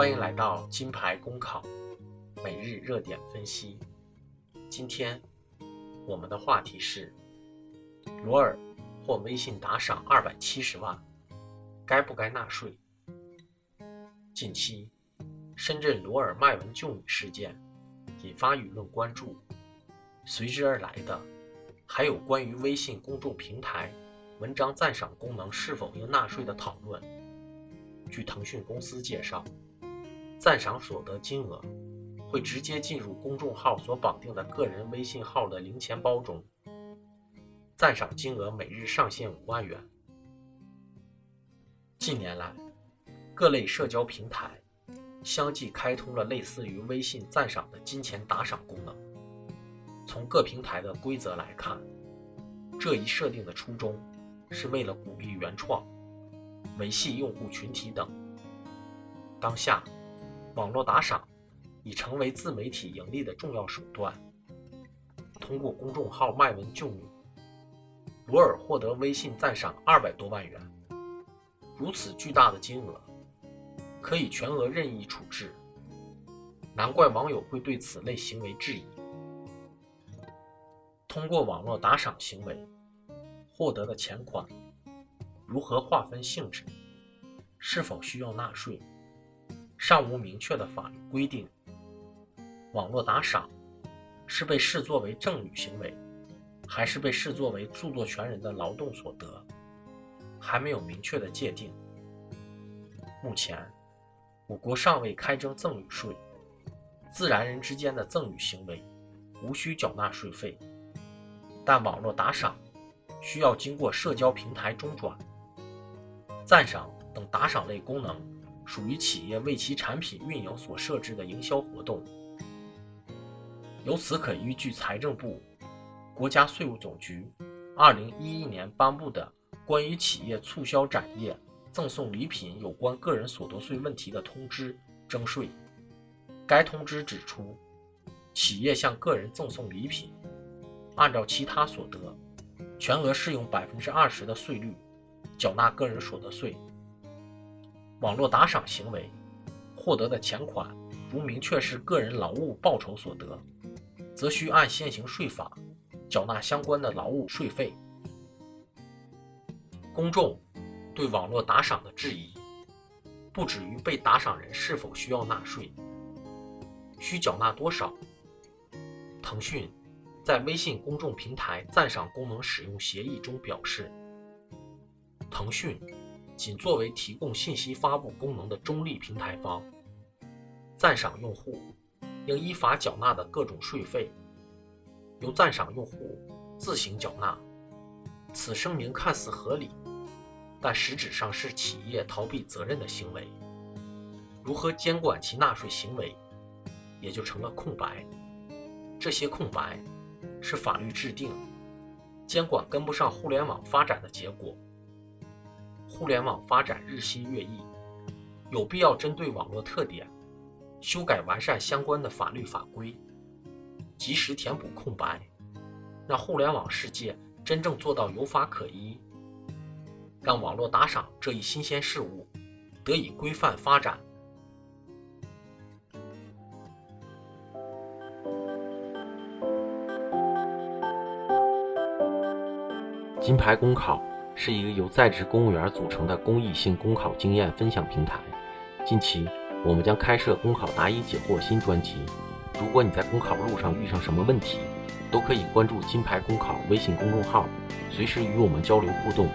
欢迎来到金牌公考每日热点分析。今天我们的话题是：罗尔获微信打赏二百七十万，该不该纳税？近期，深圳罗尔卖文救女事件引发舆论关注，随之而来的还有关于微信公众平台文章赞赏功能是否应纳税的讨论。据腾讯公司介绍。赞赏所得金额会直接进入公众号所绑定的个人微信号的零钱包中，赞赏金额每日上限五万元。近年来，各类社交平台相继开通了类似于微信赞赏的金钱打赏功能。从各平台的规则来看，这一设定的初衷是为了鼓励原创、维系用户群体等。当下。网络打赏已成为自媒体盈利的重要手段。通过公众号卖文救女，罗尔获得微信赞赏二百多万元。如此巨大的金额，可以全额任意处置，难怪网友会对此类行为质疑。通过网络打赏行为获得的钱款，如何划分性质？是否需要纳税？尚无明确的法律规定，网络打赏是被视作为赠与行为，还是被视作为著作权人的劳动所得，还没有明确的界定。目前，我国尚未开征赠与税，自然人之间的赠与行为无需缴纳税费，但网络打赏需要经过社交平台中转、赞赏等打赏类功能。属于企业为其产品运营所设置的营销活动，由此可依据财政部、国家税务总局二零一一年颁布的《关于企业促销展业赠送礼品有关个人所得税问题的通知》征税。该通知指出，企业向个人赠送礼品，按照其他所得，全额适用百分之二十的税率缴纳个人所得税。网络打赏行为获得的钱款，如明确是个人劳务报酬所得，则需按现行税法缴纳相关的劳务税费。公众对网络打赏的质疑，不止于被打赏人是否需要纳税、需缴纳多少。腾讯在微信公众平台赞赏功能使用协议中表示，腾讯。仅作为提供信息发布功能的中立平台方，赞赏用户应依法缴纳的各种税费，由赞赏用户自行缴纳。此声明看似合理，但实质上是企业逃避责任的行为。如何监管其纳税行为，也就成了空白。这些空白是法律制定、监管跟不上互联网发展的结果。互联网发展日新月异，有必要针对网络特点，修改完善相关的法律法规，及时填补空白，让互联网世界真正做到有法可依，让网络打赏这一新鲜事物得以规范发展。金牌公考。是一个由在职公务员组成的公益性公考经验分享平台。近期，我们将开设公考答疑解惑新专辑。如果你在公考路上遇上什么问题，都可以关注金牌公考微信公众号，随时与我们交流互动。